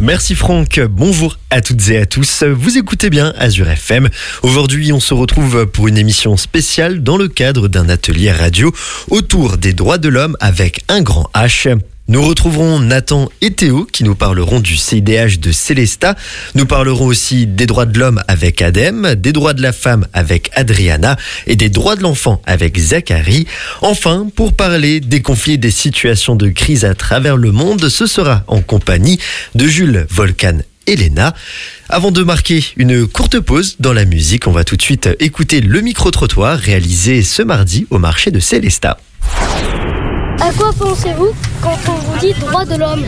Merci Franck, bonjour à toutes et à tous. Vous écoutez bien Azure FM. Aujourd'hui, on se retrouve pour une émission spéciale dans le cadre d'un atelier radio autour des droits de l'homme avec un grand H. Nous retrouverons Nathan et Théo qui nous parleront du CIDH de Célesta. Nous parlerons aussi des droits de l'homme avec Adem, des droits de la femme avec Adriana et des droits de l'enfant avec Zachary. Enfin, pour parler des conflits et des situations de crise à travers le monde, ce sera en compagnie de Jules Volcan Elena. Avant de marquer une courte pause dans la musique, on va tout de suite écouter le micro-trottoir réalisé ce mardi au marché de Célesta. À quoi pensez-vous quand on vous dit droit de l'homme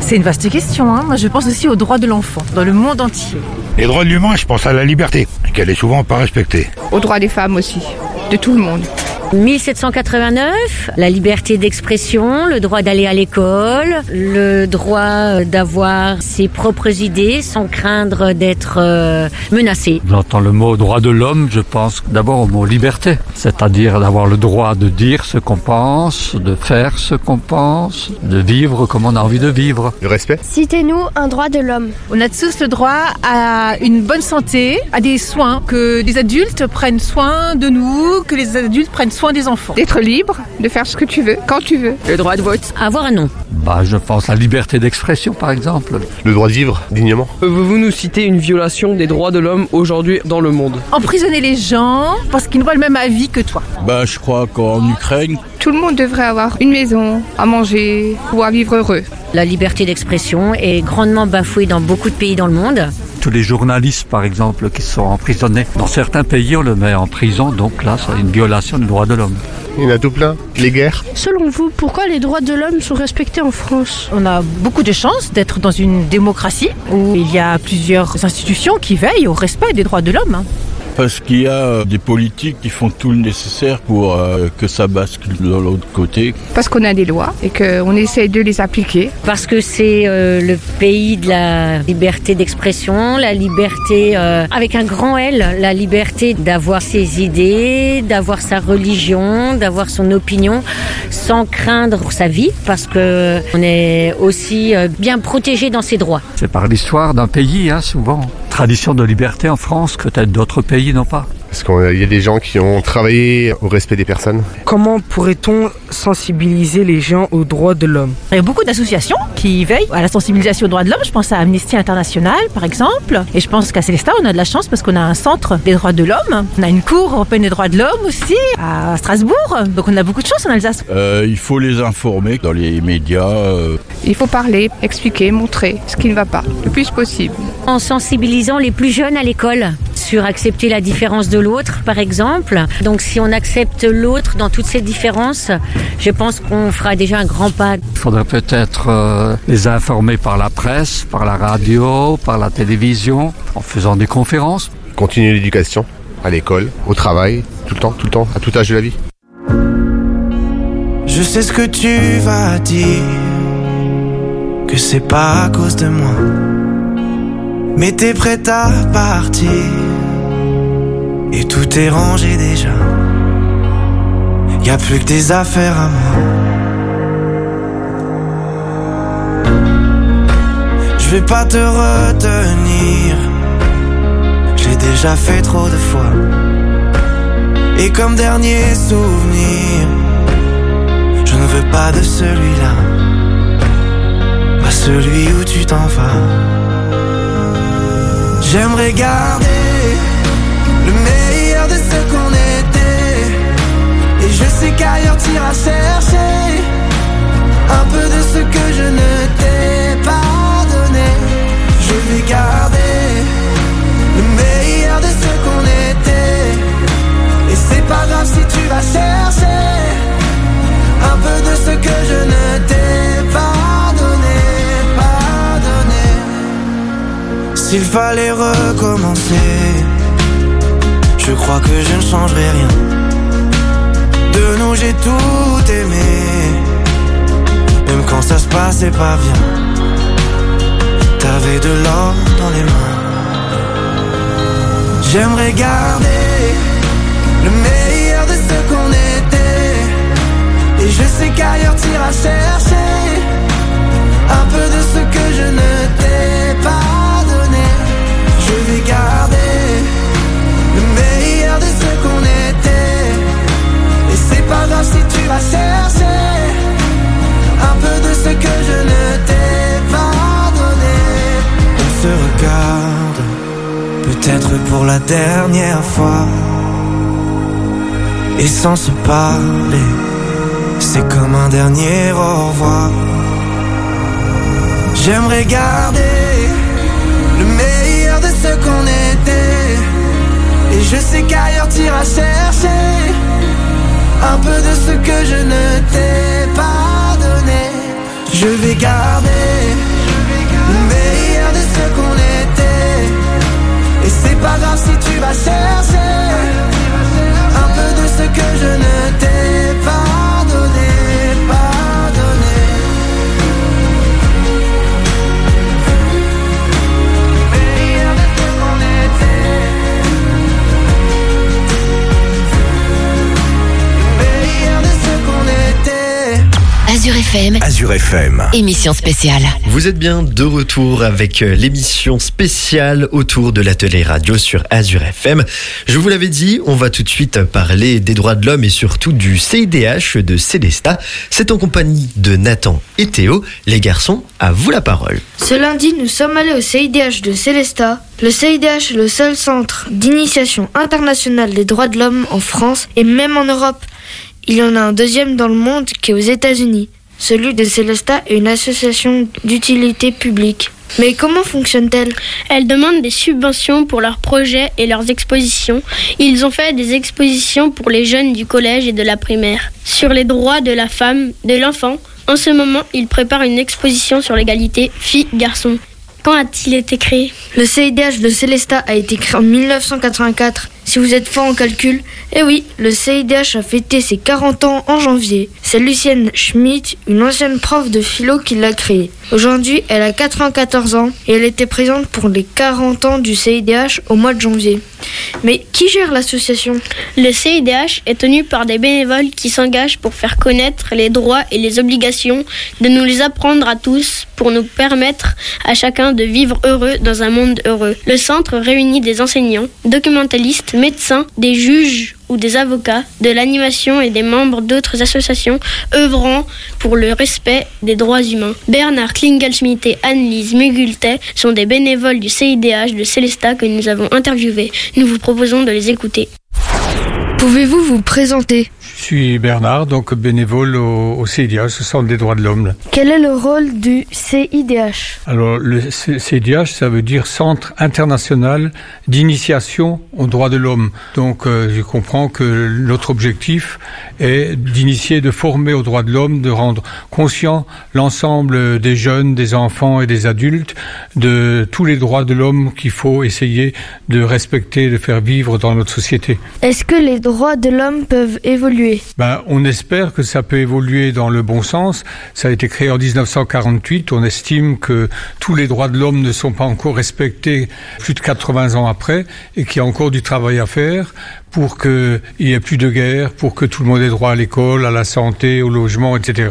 C'est une vaste question. Hein. Moi, je pense aussi aux droits de l'enfant dans le monde entier. Les droits de l'humain, je pense à la liberté, qu'elle est souvent pas respectée. Aux droits des femmes aussi, de tout le monde. 1789, la liberté d'expression, le droit d'aller à l'école, le droit d'avoir ses propres idées sans craindre d'être euh, menacé. J'entends le mot droit de l'homme, je pense d'abord au mot liberté, c'est-à-dire d'avoir le droit de dire ce qu'on pense, de faire ce qu'on pense, de vivre comme on a envie de vivre. Le respect Citez-nous un droit de l'homme. On a tous le droit à une bonne santé, à des soins, que des adultes prennent soin de nous, que les adultes prennent soin des enfants. D'être libre, de faire ce que tu veux, quand tu veux. Le droit de vote. Avoir un nom. Bah, je pense à la liberté d'expression, par exemple. Le droit de vivre dignement Pouvez-vous nous citer une violation des droits de l'homme aujourd'hui dans le monde? Emprisonner les gens parce qu'ils n'ont pas le même avis que toi. Bah, je crois qu'en Ukraine, Tout le monde devrait avoir une maison, à manger, pouvoir vivre heureux. La liberté d'expression est grandement bafouée dans beaucoup de pays dans le monde. Tous les journalistes, par exemple, qui sont emprisonnés. Dans certains pays, on le met en prison, donc là, c'est une violation des droits de l'homme. Il y en a tout plein. Les guerres Selon vous, pourquoi les droits de l'homme sont respectés en France? On a beaucoup de chance d'être dans une démocratie où il y a plusieurs institutions qui veillent au respect des droits de l'homme. Parce qu'il y a euh, des politiques qui font tout le nécessaire pour euh, que ça bascule de l'autre côté. Parce qu'on a des lois et qu'on essaye de les appliquer. Parce que c'est euh, le pays de la liberté d'expression, la liberté euh, avec un grand L, la liberté d'avoir ses idées, d'avoir sa religion, d'avoir son opinion, sans craindre pour sa vie, parce que on est aussi euh, bien protégé dans ses droits. C'est par l'histoire d'un pays, hein, souvent. Tradition de liberté en France, que peut-être d'autres pays n'ont pas? Parce qu'il y a des gens qui ont travaillé au respect des personnes. Comment pourrait-on sensibiliser les gens aux droits de l'homme? Il y a beaucoup d'associations qui veillent à la sensibilisation aux droits de l'homme. Je pense à Amnesty International, par exemple. Et je pense qu'à Célestat, on a de la chance parce qu'on a un centre des droits de l'homme. On a une cour européenne des droits de l'homme aussi, à Strasbourg. Donc on a beaucoup de chance en Alsace. Euh, il faut les informer dans les médias. euh, Il faut parler, expliquer, montrer ce qui ne va pas, le plus possible. En sensibilisant les plus jeunes à l'école sur accepter la différence de l'autre, par exemple. Donc si on accepte l'autre dans toutes ses différences, je pense qu'on fera déjà un grand pas. Il faudrait peut-être euh, les informer par la presse, par la radio, par la télévision, en faisant des conférences. Continuer l'éducation à l'école, au travail, tout le temps, tout le temps, à tout âge de la vie. Je sais ce que tu vas dire, que c'est pas à cause de moi. Mais t'es prête à partir, et tout est rangé déjà. Y a plus que des affaires à moi. Je vais pas te retenir, j'ai déjà fait trop de fois. Et comme dernier souvenir, je ne veux pas de celui-là, pas celui où tu t'en vas. J'aimerais garder S'il fallait recommencer, je crois que je ne changerai rien. De nous j'ai tout aimé, même quand ça se passait pas bien. T'avais de l'or dans les mains. J'aimerais garder le meilleur de ce qu'on était. Et je sais qu'ailleurs t'iras chercher pour la dernière fois. Et sans se parler, c'est comme un dernier au revoir. J'aimerais garder le meilleur de ce qu'on était. Et je sais qu'ailleurs t'iras chercher un peu de ce que je ne t'ai pas donné. Je vais garder si tu vas chercher un peu de ce que je FM, Azure FM. émission spéciale. Vous êtes bien de retour avec euh, l'émission spéciale autour de l'atelier radio sur Azure FM. Je vous l'avais dit, on va tout de suite parler des droits de l'homme et surtout du CIDH de Célesta. C'est en compagnie de Nathan et Théo. Les garçons, à vous la parole. Ce lundi, nous sommes allés au CIDH de Célesta. Le CIDH est le seul centre d'initiation internationale des droits de l'homme en France et même en Europe. Il y en a un deuxième dans le monde qui est aux États-Unis. Celui de Célesta est une association d'utilité publique. Mais comment fonctionne-t-elle? Elles demandent des subventions pour leurs projets et leurs expositions. Ils ont fait des expositions pour les jeunes du collège et de la primaire. Sur les droits de la femme, de l'enfant. En ce moment, ils préparent une exposition sur l'égalité filles-garçons. Quand a-t-il été créé? Le CIDH de Célesta a été créé en 1984. Si vous êtes fort en calcul, eh oui, le CIDH a fêté ses 40 ans en janvier. C'est Lucienne Schmidt, une ancienne prof de philo, qui l'a créé. Aujourd'hui, elle a 94 ans et elle était présente pour les 40 ans du CIDH au mois de janvier. Mais qui gère l'association? Le CIDH est tenu par des bénévoles qui s'engagent pour faire connaître les droits et les obligations, de nous les apprendre à tous pour nous permettre à chacun de vivre heureux dans un monde heureux. Le centre réunit des enseignants, documentalistes, médecins, des juges ou des avocats, de l'animation et des membres d'autres associations œuvrant pour le respect des droits humains. Bernard Klingelschmidt et Annelise sont des bénévoles du CIDH de Célesta que nous avons interviewés. Nous vous proposons de les écouter. Pouvez-vous vous présenter? Je suis Bernard, donc bénévole au, au CIDH, au Centre des droits de l'homme. Quel est le rôle du CIDH Alors, le CIDH, ça veut dire Centre international d'initiation aux droits de l'homme. Donc, euh, je comprends que notre objectif est d'initier, de former aux droits de l'homme, de rendre conscient l'ensemble des jeunes, des enfants et des adultes de tous les droits de l'homme qu'il faut essayer de respecter, de faire vivre dans notre société. Est-ce que les droits de l'homme peuvent évoluer? Ben, on espère que ça peut évoluer dans le bon sens. Ça a été créé en 1948. On estime que tous les droits de l'homme ne sont pas encore respectés plus de 80 ans après et qu'il y a encore du travail à faire pour qu'il y ait plus de guerre, pour que tout le monde ait droit à l'école, à la santé, au logement, etc.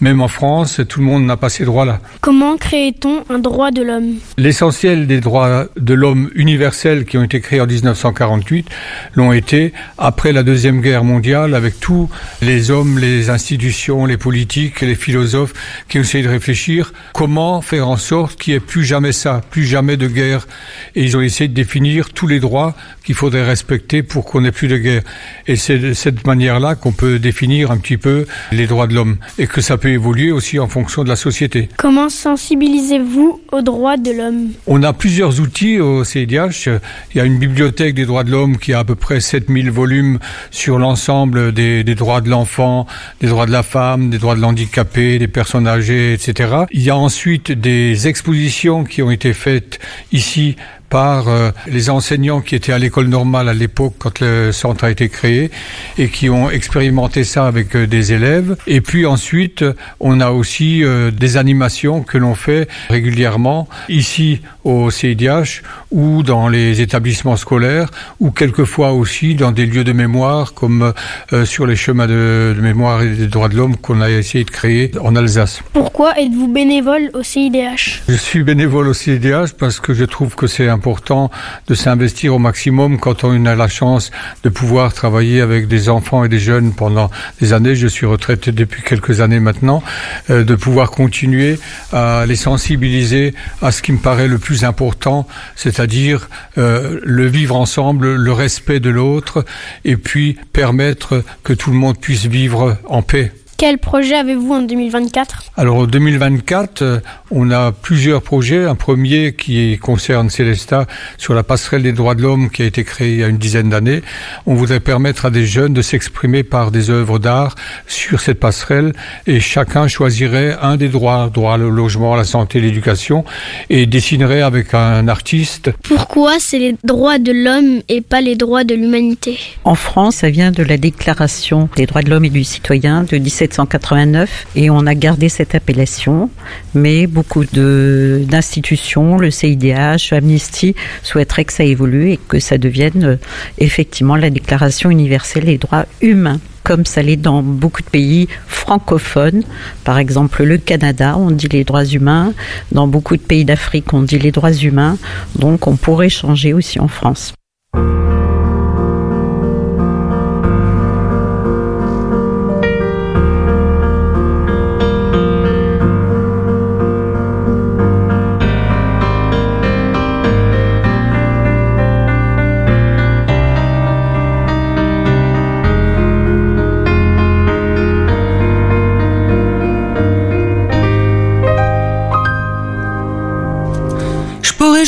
Même en France, tout le monde n'a pas ces droits-là. Comment crée-t-on un droit de l'homme? L'essentiel des droits de l'homme universels qui ont été créés en 1948 l'ont été après la Deuxième Guerre mondiale avec tous les hommes, les institutions, les politiques, les philosophes qui ont essayé de réfléchir comment faire en sorte qu'il n'y ait plus jamais ça, plus jamais de guerre. Et ils ont essayé de définir tous les droits qu'il faudrait respecter pour qu'on n'ait plus de guerre. Et c'est de cette manière-là qu'on peut définir un petit peu les droits de l'homme et que ça peut évoluer aussi en fonction de la société. Comment sensibilisez-vous aux droits de l'homme? On a plusieurs outils au CIDH. Il y a une bibliothèque des droits de l'homme qui a à peu près 7000 volumes sur l'ensemble des, des droits de l'enfant, des droits de la femme, des droits de l'handicapé, des personnes âgées, etc. Il y a ensuite des expositions qui ont été faites ici par euh, les enseignants qui étaient à l'école normale à l'époque quand le centre a été créé et qui ont expérimenté ça avec euh, des élèves. Et puis ensuite, on a aussi euh, des animations que l'on fait régulièrement ici au CIDH ou dans les établissements scolaires ou quelquefois aussi dans des lieux de mémoire comme euh, sur les chemins de, de mémoire et des droits de l'homme qu'on a essayé de créer en Alsace. Pourquoi êtes-vous bénévole au CIDH Je suis bénévole au CIDH parce que je trouve que c'est important important de s'investir au maximum quand on a la chance de pouvoir travailler avec des enfants et des jeunes pendant des années. Je suis retraité depuis quelques années maintenant, euh, de pouvoir continuer à les sensibiliser à ce qui me paraît le plus important, c'est-à-dire euh, le vivre ensemble, le respect de l'autre, et puis permettre que tout le monde puisse vivre en paix. Quel projet avez-vous en 2024 Alors en 2024, euh, on a plusieurs projets. Un premier qui concerne Célesta sur la passerelle des droits de l'homme qui a été créée il y a une dizaine d'années. On voudrait permettre à des jeunes de s'exprimer par des œuvres d'art sur cette passerelle et chacun choisirait un des droits, droit au logement, à la santé, l'éducation et dessinerait avec un artiste. Pourquoi c'est les droits de l'homme et pas les droits de l'humanité? En France, ça vient de la déclaration des droits de l'homme et du citoyen de 17 1789 et on a gardé cette appellation, mais beaucoup d'institutions, le CIDH, Amnesty, souhaiteraient que ça évolue et que ça devienne euh, effectivement la Déclaration universelle des droits humains comme ça l'est dans beaucoup de pays francophones. Par exemple, le Canada, on dit les droits humains. Dans beaucoup de pays d'Afrique, on dit les droits humains. Donc, on pourrait changer aussi en France.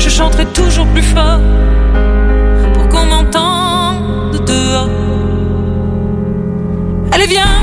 Je chanterai toujours plus fort pour qu'on m'entende dehors. Allez, viens,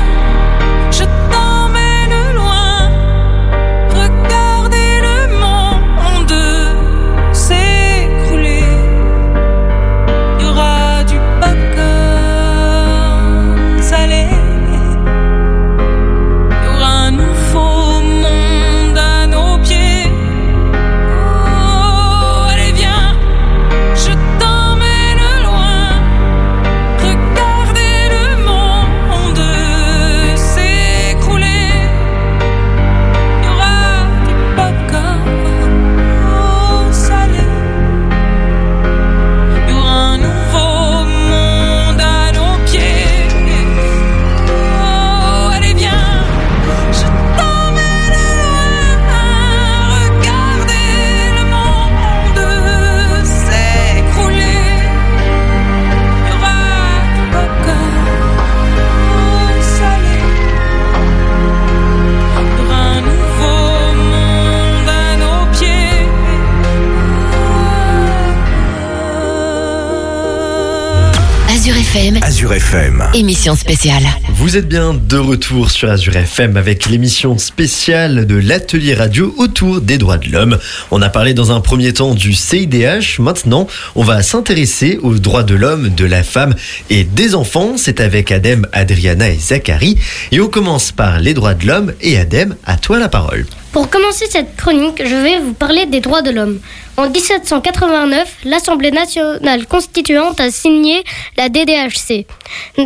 FM. Azure FM. Émission spéciale. Vous êtes bien de retour sur Azure FM avec l'émission spéciale de l'atelier radio autour des droits de l'homme. On a parlé dans un premier temps du CIDH. Maintenant, on va s'intéresser aux droits de l'homme, de la femme et des enfants. C'est avec Adem, Adriana et Zachary. Et on commence par les droits de l'homme. Et Adem, à toi la parole. Pour commencer cette chronique, je vais vous parler des droits de l'homme. En 1789, l'Assemblée nationale constituante a signé la DDHC,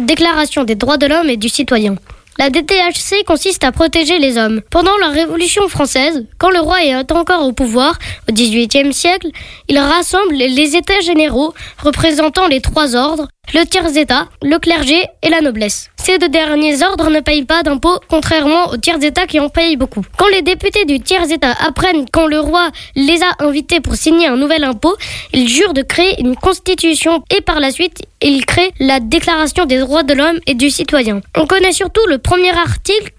Déclaration des droits de l'homme et du citoyen. La DDHC consiste à protéger les hommes. Pendant la Révolution française, quand le roi est encore au pouvoir, au XVIIIe siècle, il rassemble les États généraux représentant les trois ordres, le tiers-État, le clergé et la noblesse. Ces deux derniers ordres ne payent pas d'impôts, contrairement aux tiers-États qui en payent beaucoup. Quand les députés du tiers-État apprennent quand le roi les a invités pour signer un nouvel impôt, ils jurent de créer une constitution et par la suite, ils créent la Déclaration des droits de l'homme et du citoyen. On connaît surtout le premier article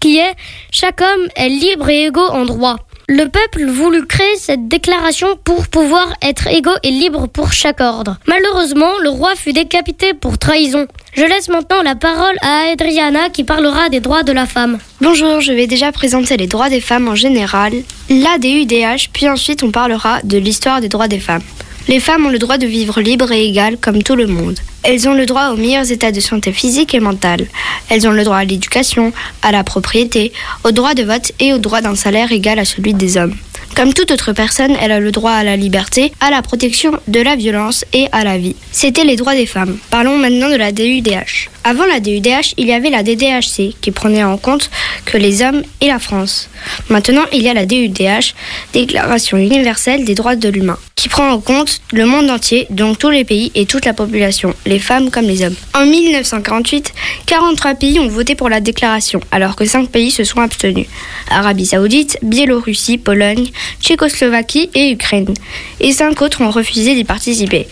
qui est Chaque homme est libre et égaux en droit. Le peuple voulut créer cette déclaration pour pouvoir être égaux et libres pour chaque ordre. Malheureusement, le roi fut décapité pour trahison. Je laisse maintenant la parole à Adriana qui parlera des droits de la femme. Bonjour, je vais déjà présenter les droits des femmes en général, l'ADUDH, puis ensuite on parlera de l'histoire des droits des femmes. Les femmes ont le droit de vivre libre et égal comme tout le monde. Elles ont le droit aux meilleurs états de santé physique et mentale. Elles ont le droit à l'éducation, à la propriété, au droit de vote et au droit d'un salaire égal à celui des hommes. Comme toute autre personne, elle a le droit à la liberté, à la protection de la violence et à la vie. C'était les droits des femmes. Parlons maintenant de la DUDH. Avant la DUDH, il y avait la DDHC qui prenait en compte que les hommes et la France. Maintenant, il y a la DUDH, Déclaration universelle des droits de l'humain, qui prend en compte le monde entier, donc tous les pays et toute la population, les femmes comme les hommes. En 1948, 43 pays ont voté pour la déclaration, alors que 5 pays se sont abstenus. Arabie Saoudite, Biélorussie, Pologne, Tchécoslovaquie et Ukraine. Et 5 autres ont refusé d'y participer.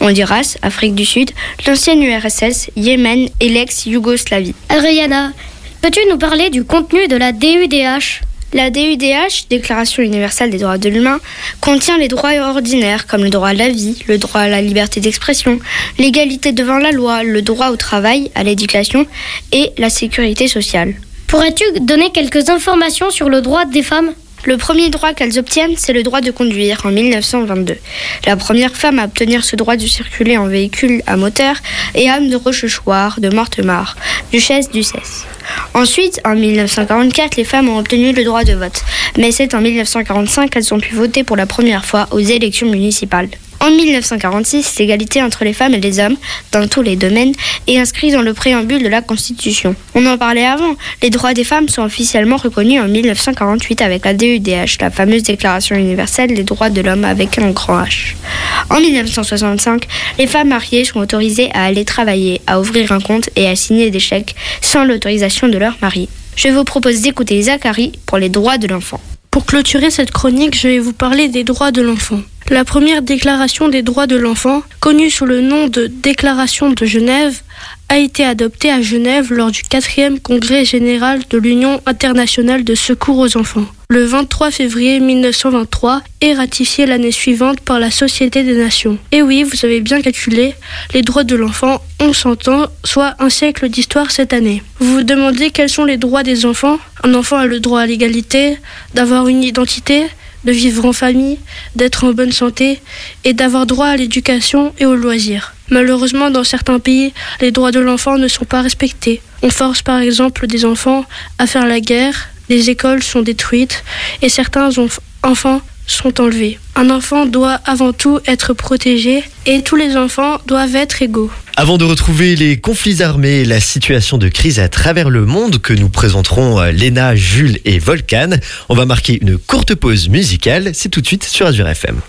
Honduras, Afrique du Sud, l'ancienne URSS, Yémen et l'ex-Yougoslavie. Adriana, peux-tu nous parler du contenu de la DUDH la DUDH, Déclaration universelle des droits de l'humain, contient les droits ordinaires comme le droit à la vie, le droit à la liberté d'expression, l'égalité devant la loi, le droit au travail, à l'éducation et la sécurité sociale. Pourrais-tu donner quelques informations sur le droit des femmes? Le premier droit qu'elles obtiennent, c'est le droit de conduire en 1922. La première femme à obtenir ce droit de circuler en véhicule à moteur est Anne de Rochechouart de Mortemart, duchesse d'Ussès. Ensuite, en 1944, les femmes ont obtenu le droit de vote, mais c'est en 1945 qu'elles ont pu voter pour la première fois aux élections municipales. En 1946, l'égalité entre les femmes et les hommes, dans tous les domaines, est inscrite dans le préambule de la Constitution. On en parlait avant, les droits des femmes sont officiellement reconnus en 1948 avec la DUDH, la fameuse Déclaration universelle des droits de l'homme avec un grand H. En 1965, les femmes mariées sont autorisées à aller travailler, à ouvrir un compte et à signer des chèques sans l'autorisation de leur mari. Je vous propose d'écouter Zachary pour les droits de l'enfant. Pour clôturer cette chronique, je vais vous parler des droits de l'enfant. La première déclaration des droits de l'enfant, connue sous le nom de Déclaration de Genève, a été adoptée à Genève lors du 4e congrès général de l'Union internationale de secours aux enfants, le 23 février 1923 et ratifiée l'année suivante par la Société des Nations. Et oui, vous avez bien calculé, les droits de l'enfant ont 100 ans, soit un siècle d'histoire cette année. Vous vous demandez quels sont les droits des enfants? Un enfant a le droit à l'égalité, d'avoir une identité, de vivre en famille, d'être en bonne santé et d'avoir droit à l'éducation et aux loisirs. Malheureusement, dans certains pays, les droits de l'enfant ne sont pas respectés. On force par exemple des enfants à faire la guerre, les écoles sont détruites et certains enfants sont enlevés. Un enfant doit avant tout être protégé et tous les enfants doivent être égaux. Avant de retrouver les conflits armés et la situation de crise à travers le monde que nous présenterons euh, Léna, Jules et Volcan, on va marquer une courte pause musicale. C'est tout de suite sur Azure FM.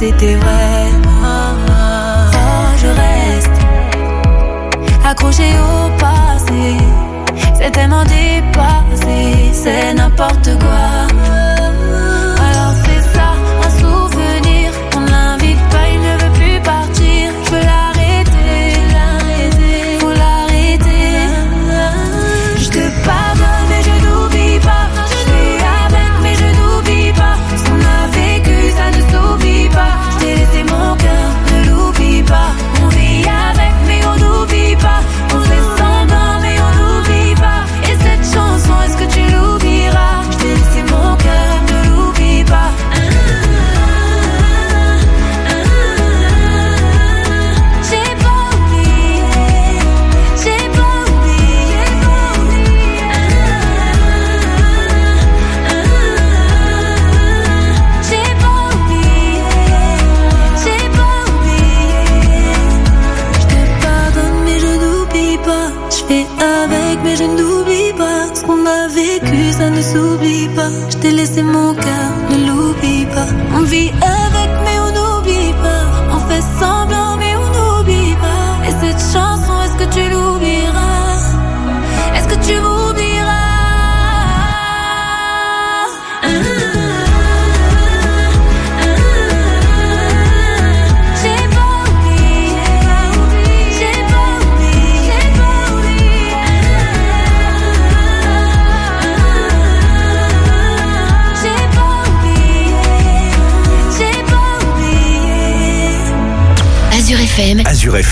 C'était vrai. Oh, je reste accroché au passé. C'est tellement dépassé, c'est n'importe quoi.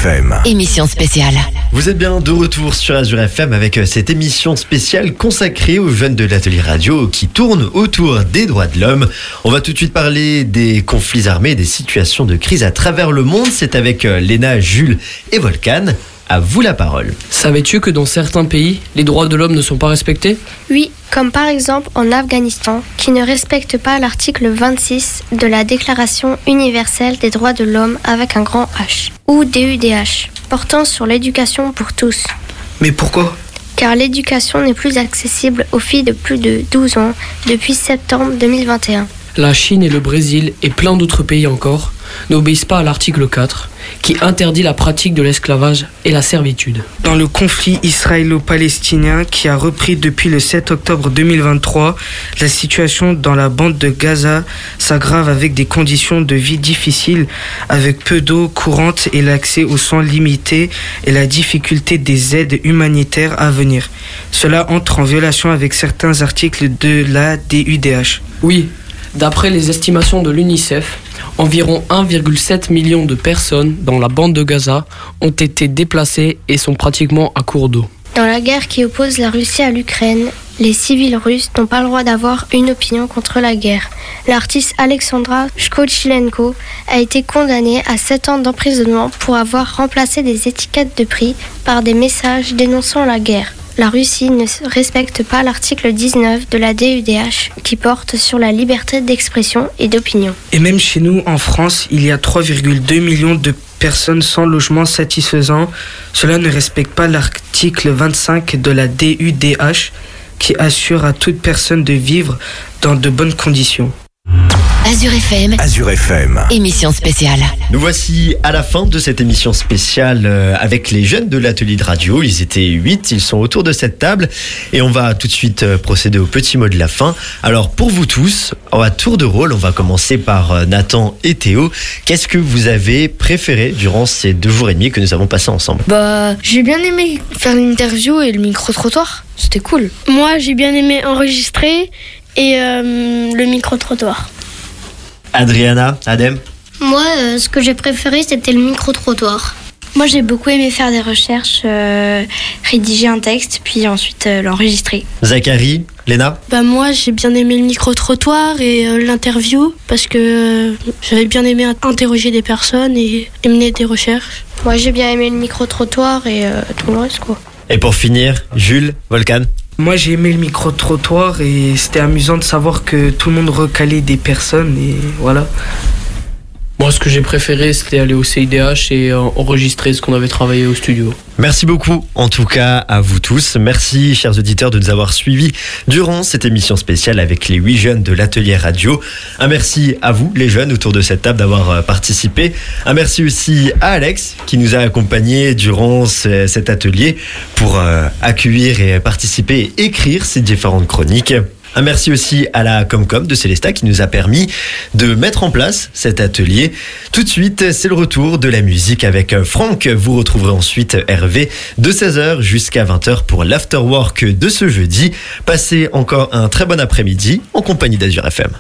FM. émission spéciale. Vous êtes bien de retour sur Azure FM avec euh, cette émission spéciale consacrée aux jeunes de l'atelier radio qui tourne autour des droits de l'homme. On va tout de suite parler des conflits armés, des situations de crise à travers le monde. C'est avec euh, Léna, Jules et Volcan. À vous la parole. Savais-tu que dans certains pays, les droits de l'homme ne sont pas respectés? Oui, comme par exemple en Afghanistan, qui ne respecte pas l'article 26 de la Déclaration universelle des droits de l'homme avec un grand H, ou DUDH, portant sur l'éducation pour tous. Mais pourquoi? Car l'éducation n'est plus accessible aux filles de plus de 12 ans depuis septembre 2021. La Chine et le Brésil et plein d'autres pays encore n'obéissent pas à l'article 4 qui interdit la pratique de l'esclavage et la servitude. Dans le conflit israélo-palestinien qui a repris depuis le 7 octobre 2023, la situation dans la bande de Gaza s'aggrave avec des conditions de vie difficiles, avec peu d'eau courante et l'accès aux soins limité et la difficulté des aides humanitaires à venir. Cela entre en violation avec certains articles de la DUDH. Oui, d'après les estimations de l'UNICEF, environ 1,7 million de personnes dans la bande de Gaza ont été déplacées et sont pratiquement à court d'eau. Dans la guerre qui oppose la Russie à l'Ukraine, les civils russes n'ont pas le droit d'avoir une opinion contre la guerre. L'artiste Alexandra Shkochilenko a été condamnée à 7 ans d'emprisonnement pour avoir remplacé des étiquettes de prix par des messages dénonçant la guerre. La Russie ne respecte pas l'article 19 de la DUDH qui porte sur la liberté d'expression et d'opinion. Et même chez nous, en France, il y a 3,2 millions de personnes sans logement satisfaisant. Cela ne respecte pas l'article 25 de la DUDH qui assure à toute personne de vivre dans de bonnes conditions. Azure FM, Azure FM. émission spéciale. Nous voici à la fin de cette émission spéciale euh, avec les jeunes de l'atelier de radio. Ils étaient 8, ils sont autour de cette table et on va tout de suite euh, procéder au petit mot de la fin. Alors pour vous tous, à tour de rôle, on va commencer par euh, Nathan et Théo. Qu'est-ce que vous avez préféré durant ces deux jours et demi que nous avons passés ensemble? Bah, j'ai bien aimé faire l'interview et le micro-trottoir. C'était cool. Moi, j'ai bien aimé enregistrer et euh, le micro-trottoir. Adriana, Adem Moi, euh, ce que j'ai préféré, c'était le micro-trottoir. Moi, j'ai beaucoup aimé faire des recherches, euh, rédiger un texte, puis ensuite euh, l'enregistrer. Zachary, Léna Bah moi, j'ai bien aimé le micro-trottoir et euh, l'interview parce que euh, j'avais bien aimé interroger des personnes et, et mener des recherches. Moi, j'ai bien aimé le micro-trottoir et euh, tout le reste, quoi. Et pour finir, Jules, Volcan Moi, j'ai aimé le micro-trottoir et c'était amusant de savoir que tout le monde recalait des personnes et voilà. Moi, ce que j'ai préféré, c'était aller au CIDH et euh, enregistrer ce qu'on avait travaillé au studio. Merci beaucoup, en tout cas, à vous tous. Merci, chers auditeurs, de nous avoir suivis durant cette émission spéciale avec les huit jeunes de l'atelier radio. Un merci à vous, les jeunes, autour de cette table, d'avoir euh, participé. Un merci aussi à Alex, qui nous a accompagnés durant ce- cet atelier pour euh, accueillir et participer et écrire ces différentes chroniques. Un merci aussi à la Comcom de Célesta qui nous a permis de mettre en place cet atelier. Tout de suite, c'est le retour de la musique avec Franck. Vous retrouverez ensuite Hervé de 16h jusqu'à 20h pour l'afterwork de ce jeudi. Passez encore un très bon après-midi en compagnie d'Azur FM.